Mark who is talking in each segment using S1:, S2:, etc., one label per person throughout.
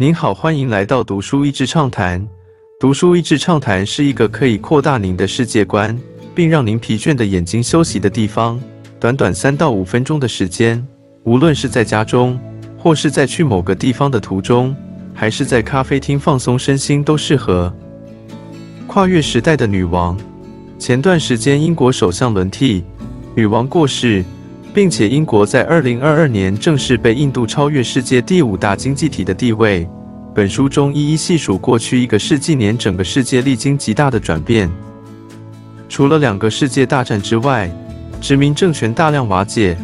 S1: 您好，欢迎来到读书益智畅谈。读书益智畅谈是一个可以扩大您的世界观，并让您疲倦的眼睛休息的地方。短短三到五分钟的时间，无论是在家中，或是在去某个地方的途中，还是在咖啡厅放松身心，都适合。跨越时代的女王。前段时间，英国首相轮替，女王过世，并且英国在二零二二年正式被印度超越世界第五大经济体的地位。本书中一一细数过去一个世纪年，整个世界历经极大的转变。除了两个世界大战之外，殖民政权大量瓦解，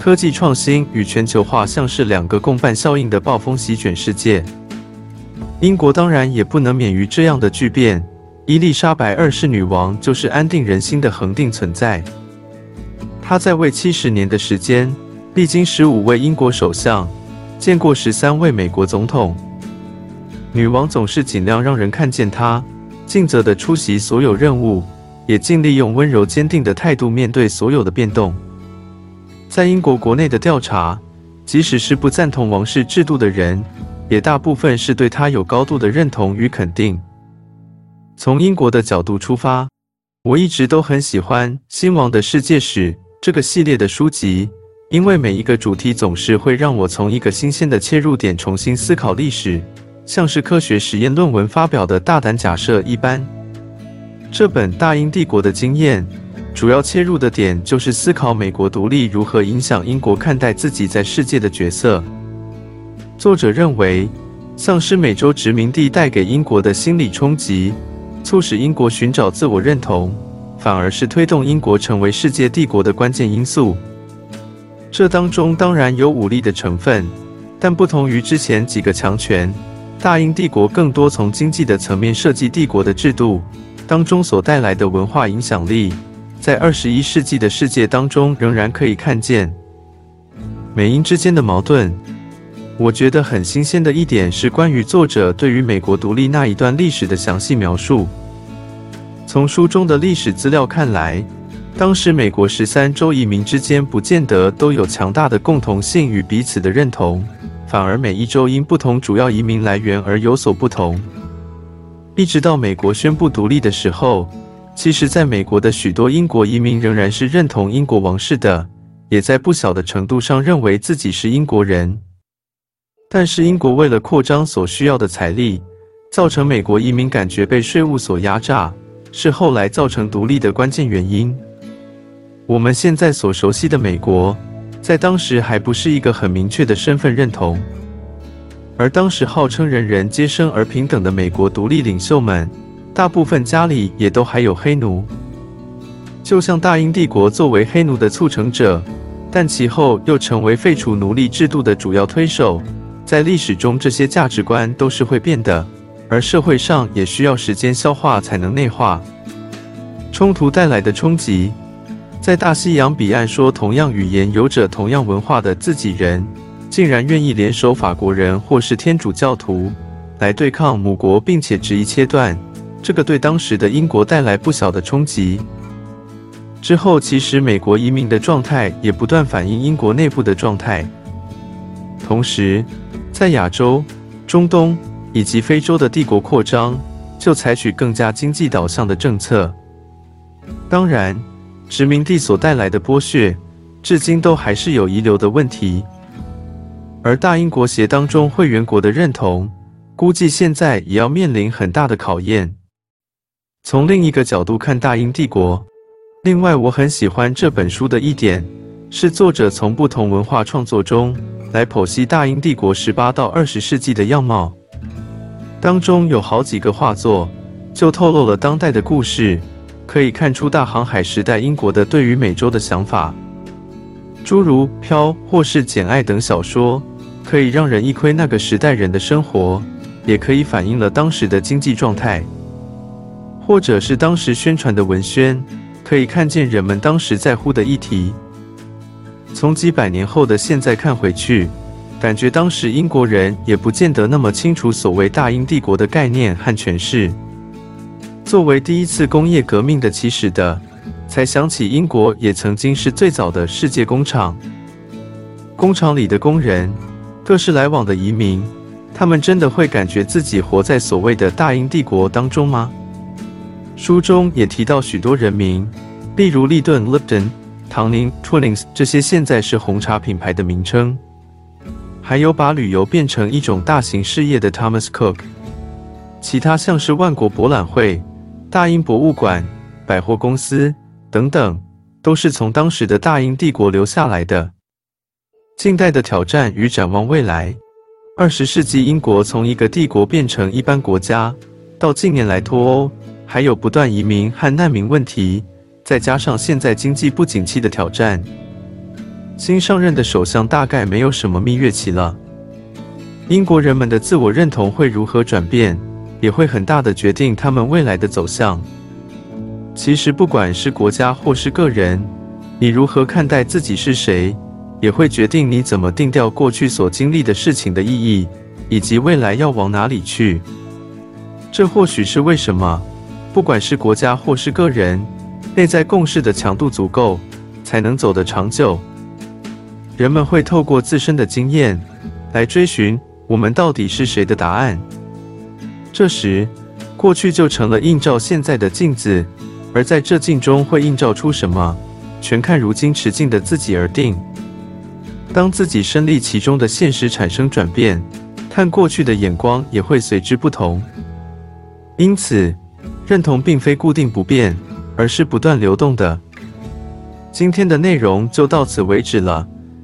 S1: 科技创新与全球化像是两个共伴效应的暴风席卷世界。英国当然也不能免于这样的巨变。伊丽莎白二世女王就是安定人心的恒定存在。他在位七十年的时间，历经十五位英国首相，见过十三位美国总统。女王总是尽量让人看见她尽责地出席所有任务，也尽力用温柔坚定的态度面对所有的变动。在英国国内的调查，即使是不赞同王室制度的人，也大部分是对她有高度的认同与肯定。从英国的角度出发，我一直都很喜欢《新王的世界史》这个系列的书籍，因为每一个主题总是会让我从一个新鲜的切入点重新思考历史，像是科学实验论文发表的大胆假设一般。这本《大英帝国的经验》主要切入的点就是思考美国独立如何影响英国看待自己在世界的角色。作者认为，丧失美洲殖民地带给英国的心理冲击。促使英国寻找自我认同，反而是推动英国成为世界帝国的关键因素。这当中当然有武力的成分，但不同于之前几个强权，大英帝国更多从经济的层面设计帝国的制度当中所带来的文化影响力，在二十一世纪的世界当中仍然可以看见。美英之间的矛盾。我觉得很新鲜的一点是关于作者对于美国独立那一段历史的详细描述。从书中的历史资料看来，当时美国十三州移民之间不见得都有强大的共同性与彼此的认同，反而每一州因不同主要移民来源而有所不同。一直到美国宣布独立的时候，其实在美国的许多英国移民仍然是认同英国王室的，也在不小的程度上认为自己是英国人。但是英国为了扩张所需要的财力，造成美国移民感觉被税务所压榨，是后来造成独立的关键原因。我们现在所熟悉的美国，在当时还不是一个很明确的身份认同。而当时号称人人皆生而平等的美国独立领袖们，大部分家里也都还有黑奴。就像大英帝国作为黑奴的促成者，但其后又成为废除奴隶制度的主要推手。在历史中，这些价值观都是会变的，而社会上也需要时间消化才能内化。冲突带来的冲击，在大西洋彼岸，说同样语言、有着同样文化的自己人，竟然愿意联手法国人或是天主教徒来对抗母国，并且执意切断，这个对当时的英国带来不小的冲击。之后，其实美国移民的状态也不断反映英国内部的状态，同时。在亚洲、中东以及非洲的帝国扩张，就采取更加经济导向的政策。当然，殖民地所带来的剥削，至今都还是有遗留的问题。而大英国协当中会员国的认同，估计现在也要面临很大的考验。从另一个角度看大英帝国，另外我很喜欢这本书的一点，是作者从不同文化创作中。来剖析大英帝国十八到二十世纪的样貌，当中有好几个画作就透露了当代的故事，可以看出大航海时代英国的对于美洲的想法。诸如《飘》或是《简爱》等小说，可以让人一窥那个时代人的生活，也可以反映了当时的经济状态。或者是当时宣传的文宣，可以看见人们当时在乎的议题。从几百年后的现在看回去，感觉当时英国人也不见得那么清楚所谓大英帝国的概念和诠释。作为第一次工业革命的起始的，才想起英国也曾经是最早的世界工厂。工厂里的工人，各式来往的移民，他们真的会感觉自己活在所谓的大英帝国当中吗？书中也提到许多人名，例如利顿 （Lipton）、唐宁 （Twinings） 这些现在是红茶品牌的名称，还有把旅游变成一种大型事业的 Thomas Cook。其他像是万国博览会、大英博物馆、百货公司等等，都是从当时的大英帝国留下来的。近代的挑战与展望未来。二十世纪，英国从一个帝国变成一般国家，到近年来脱欧，还有不断移民和难民问题，再加上现在经济不景气的挑战，新上任的首相大概没有什么蜜月期了。英国人们的自我认同会如何转变，也会很大的决定他们未来的走向。其实，不管是国家或是个人，你如何看待自己是谁？也会决定你怎么定调过去所经历的事情的意义，以及未来要往哪里去。这或许是为什么，不管是国家或是个人，内在共识的强度足够，才能走得长久。人们会透过自身的经验来追寻我们到底是谁的答案。这时，过去就成了映照现在的镜子，而在这镜中会映照出什么，全看如今持镜的自己而定。当自己身历其中的现实产生转变，看过去的眼光也会随之不同。因此，认同并非固定不变，而是不断流动的。今天的内容就到此为止了，